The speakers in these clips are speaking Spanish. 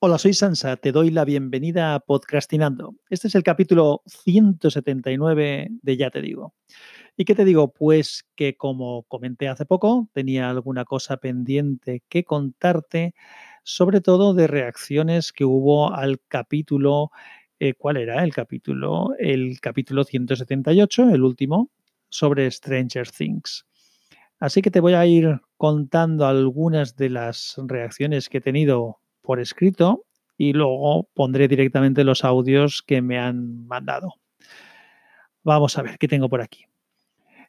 Hola, soy Sansa, te doy la bienvenida a Podcastinando. Este es el capítulo 179 de Ya te digo. ¿Y qué te digo? Pues que como comenté hace poco, tenía alguna cosa pendiente que contarte, sobre todo de reacciones que hubo al capítulo, eh, ¿cuál era el capítulo? El capítulo 178, el último, sobre Stranger Things. Así que te voy a ir contando algunas de las reacciones que he tenido por escrito y luego pondré directamente los audios que me han mandado. Vamos a ver qué tengo por aquí.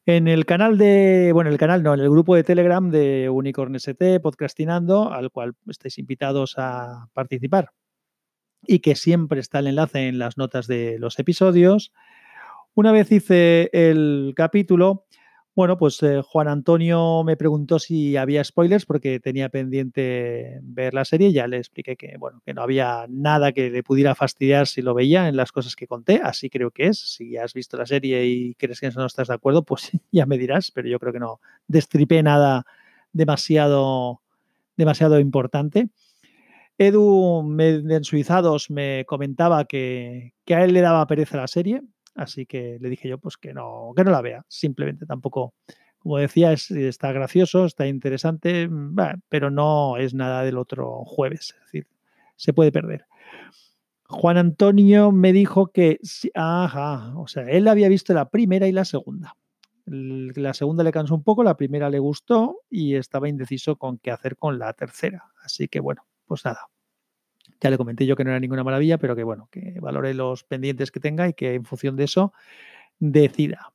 En el canal de, bueno, el canal no, en el grupo de Telegram de Unicorn ST, Podcastinando, al cual estáis invitados a participar y que siempre está el enlace en las notas de los episodios. Una vez hice el capítulo, bueno, pues eh, Juan Antonio me preguntó si había spoilers porque tenía pendiente ver la serie. Ya le expliqué que, bueno, que no había nada que le pudiera fastidiar si lo veía en las cosas que conté. Así creo que es. Si has visto la serie y crees que no estás de acuerdo, pues ya me dirás. Pero yo creo que no destripé nada demasiado, demasiado importante. Edu de Suizados me comentaba que, que a él le daba pereza la serie, Así que le dije yo pues que no, que no la vea. Simplemente tampoco, como decía, está gracioso, está interesante, mm, pero no es nada del otro jueves. Es decir, se puede perder. Juan Antonio me dijo que, ajá, o sea, él había visto la primera y la segunda. La segunda le cansó un poco, la primera le gustó y estaba indeciso con qué hacer con la tercera. Así que bueno, pues nada, ya le comenté yo que no era ninguna maravilla, pero que bueno, que valore los pendientes que tenga y que en función de eso decida.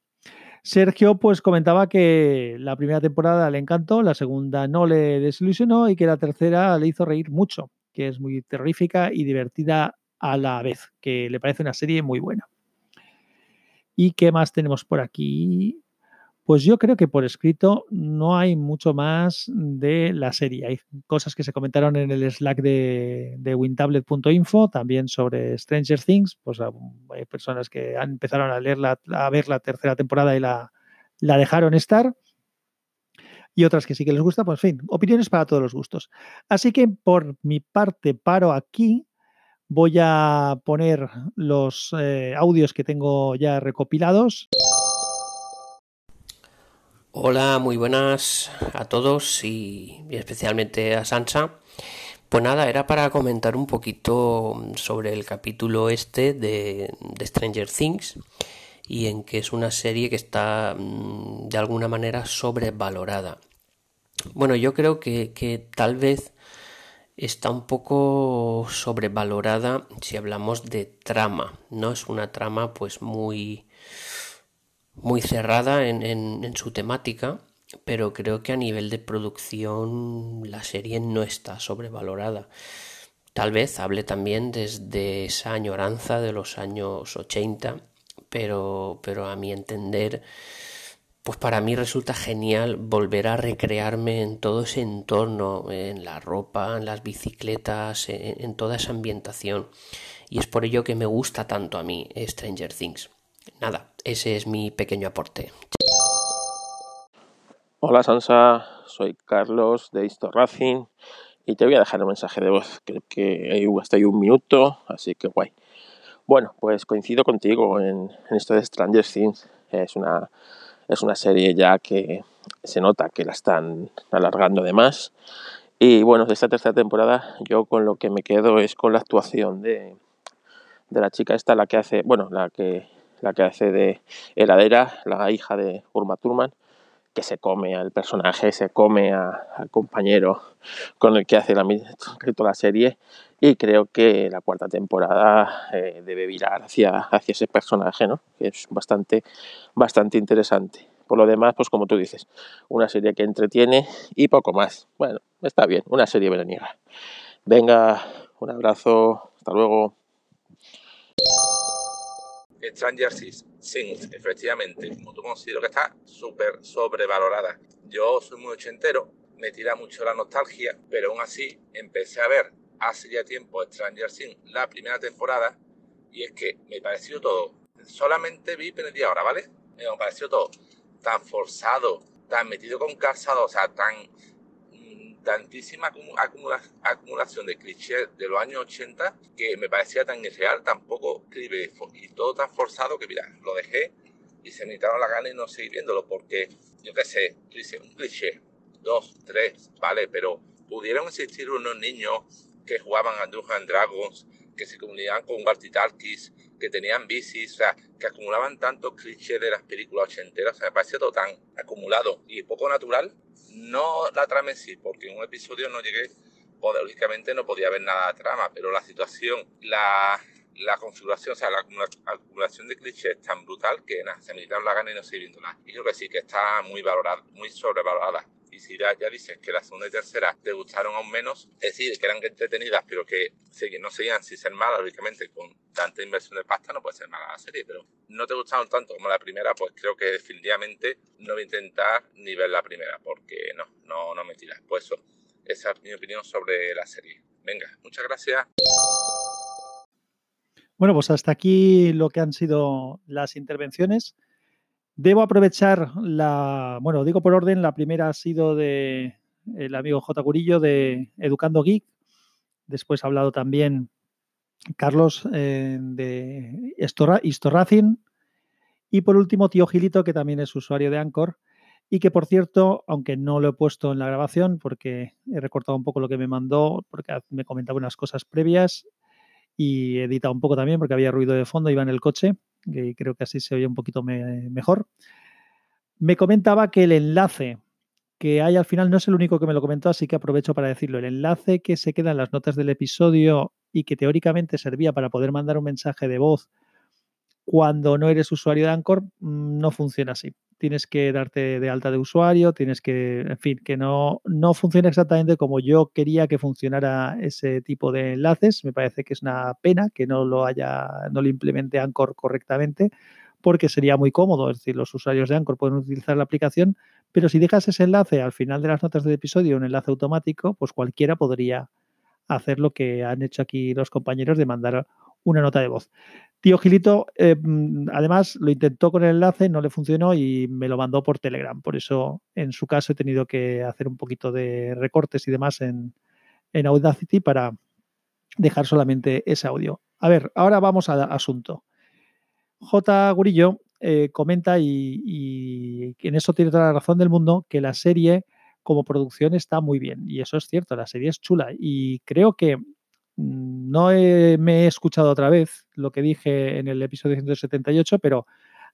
Sergio pues comentaba que la primera temporada le encantó, la segunda no le desilusionó y que la tercera le hizo reír mucho, que es muy terrífica y divertida a la vez, que le parece una serie muy buena. ¿Y qué más tenemos por aquí? Pues yo creo que por escrito no hay mucho más de la serie. Hay cosas que se comentaron en el Slack de, de wintablet.info, también sobre Stranger Things. Pues ah, hay personas que empezaron a, leer a ver la tercera temporada y la, la dejaron estar. Y otras que sí que les gusta, pues en fin, opiniones para todos los gustos. Así que por mi parte paro aquí. Voy a poner los eh, audios que tengo ya recopilados. Hola, muy buenas a todos y especialmente a Sansa. Pues nada, era para comentar un poquito sobre el capítulo este de, Stranger Things y en que es una serie que está mm, de alguna manera sobrevalorada. Bueno, yo creo que, que tal vez está un poco sobrevalorada si hablamos de trama, ¿no? Es una trama pues muy muy cerrada en, en, su temática, pero creo que a nivel de producción la serie no está sobrevalorada. Tal vez hable también desde esa añoranza de los años 80, pero, pero a mi entender, pues para mí resulta genial volver a recrearme en todo ese entorno, en la ropa, en las bicicletas, en, en toda esa ambientación. Y es por ello que me gusta tanto a mí Stranger Things. Nada, ese es mi pequeño aporte. Hola Sansa, soy Carlos de Isto Racing y te voy a dejar un mensaje de voz. Creo que hasta ahí un minuto, así que guay. Bueno, pues coincido contigo en, esto de Stranger Things. Es una, es una serie ya que se nota que la están alargando de más. Y bueno, de esta tercera temporada yo con lo que me quedo es con la actuación de, de la chica esta, la que hace, bueno, la que la que hace de heladera, la hija de Urma Thurman, que se come al personaje, se come al compañero con el que hace la, toda la serie y creo que la cuarta temporada eh, debe virar hacia, hacia ese personaje, ¿no? que es bastante, bastante interesante. Por lo demás, pues como tú dices, una serie que entretiene y poco más. Bueno, está bien, una serie veraniega. Venga, un abrazo, hasta luego. Stranger Things, efectivamente, como tú considero que está súper sobrevalorada. Yo soy muy ochentero, me tira mucho la nostalgia, pero aún así empecé a ver hace ya tiempo Stranger Things, la primera temporada, y es que me pareció todo. Solamente vi media hora, ¿vale? Me pareció todo tan forzado, tan metido con calzado, o sea, tan, tantísima acumulación de clichés de los años 80 que me parecía tan irreal, tan poco y todo tan forzado que, mira, lo dejé y se me quitaron la gana y no seguí viéndolo porque, yo qué sé, un cliché, dos, tres, vale, pero pudieron existir unos niños que jugaban a Dungeons Dragons, que se comunicaban con walkie-talkies, que tenían bicis, o sea, que acumulaban tantos clichés de las películas ochenteras, o sea, me parecía todo tan acumulado y poco natural. No la trama en sí, porque en un episodio no llegué, pues, lógicamente no podía ver nada de trama, pero la situación, la, la configuración, o sea, la acumulación de clichés tan brutal que nada, se me quitaron la gana y no estoy viéndola. Y creo que sí, que está muy valorada, muy sobrevalorada y si ya, dices que la segunda y tercera te gustaron aún menos, es decir, que eran entretenidas, pero que no seguían sin ser malas, lógicamente, con tanta inversión de pasta no puede ser mala la serie, pero no te gustaron tanto como la primera, pues creo que definitivamente no voy a intentar ni ver la primera, porque no, no, no me tiras. Pues eso, esa es mi opinión sobre la serie. Venga, muchas gracias. Bueno, pues hasta aquí lo que han sido las intervenciones. Debo aprovechar la, bueno, digo por orden, la primera ha sido de el amigo J. Curillo de Educando Geek. Después ha hablado también Carlos eh, de Historracing. Y por último, tío Gilito, que también es usuario de Anchor. Y que, por cierto, aunque no lo he puesto en la grabación porque he recortado un poco lo que me mandó, porque me comentaba unas cosas previas y he editado un poco también porque había ruido de fondo, iba en el coche creo que así se oye un poquito mejor. Me comentaba que el enlace que hay al final no es el único que me lo comentó, así que aprovecho para decirlo. El enlace que se queda en las notas del episodio y que teóricamente servía para poder mandar un mensaje de voz cuando no eres usuario de Anchor, mm, no funciona así. Tienes que darte de alta de usuario, tienes que, en fin, que no, no funciona exactamente como yo quería que funcionara ese tipo de enlaces. Me parece que es una pena que no lo haya, no lo implemente Anchor correctamente, porque sería muy cómodo. Es decir, los usuarios de Anchor pueden utilizar la aplicación, pero si dejas ese enlace al final de las notas del episodio, un enlace automático, pues cualquiera podría hacer lo que han hecho aquí los compañeros de mandar una nota de voz. Tío Gilito, eh, mm, además, lo intentó con el enlace, no le funcionó y me lo mandó por Telegram. Por eso, en su caso, he tenido que hacer un poquito de recortes y demás en, Audacity para dejar solamente ese audio. A ver, ahora vamos al asunto. J. Gurillo eh, comenta, y, y, en eso tiene toda la razón del mundo, que la serie como producción está muy bien. Y eso es cierto, la serie es chula. Y creo que Mm, no me he escuchado otra vez lo que dije en el episodio 178, pero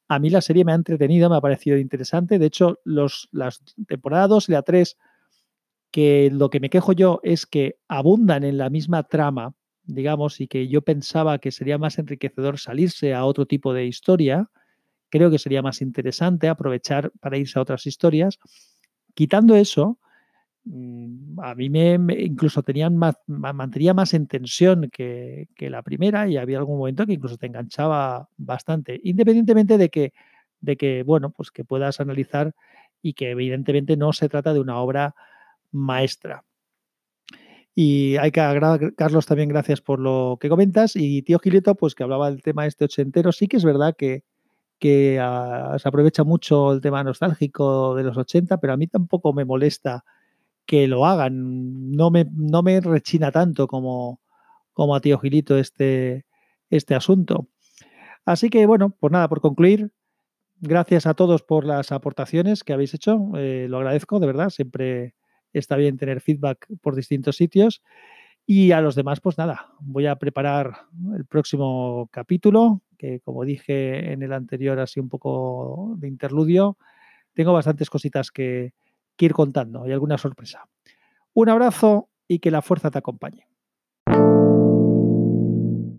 a mí la serie me ha entretenido, me ha parecido interesante. De hecho, los, las temporadas 2 y la 3, que lo que me quejo yo es que abundan en la misma trama, digamos, y que yo pensaba que sería más enriquecedor salirse a otro tipo de historia, creo que sería más interesante aprovechar para irse a otras historias. Quitando eso, a mí me, incluso tenían más, mantenía más en tensión que, la primera y había algún momento que incluso te enganchaba bastante, independientemente de que, de que, bueno, pues que puedas analizar y que evidentemente no se trata de una obra maestra. Y hay que agradar, Carlos, también gracias por lo que comentas. Y tío Gileto, pues que hablaba del tema este ochentero, sí que es verdad que, que ah, se aprovecha mucho el tema nostálgico de los 80, pero a mí tampoco me molesta que lo hagan. No me, no me rechina tanto como, como a tío Gilito este, este asunto. Así que bueno, pues nada, por concluir, gracias a todos por las aportaciones que habéis hecho. Eh, lo agradezco, de verdad. Siempre está bien tener feedback por distintos sitios. Y a los demás, pues nada, voy a preparar el próximo capítulo, que como dije en el anterior, así un poco de interludio. Tengo bastantes cositas que, ir contando. Hay alguna sorpresa. Un abrazo y que la fuerza te acompañe.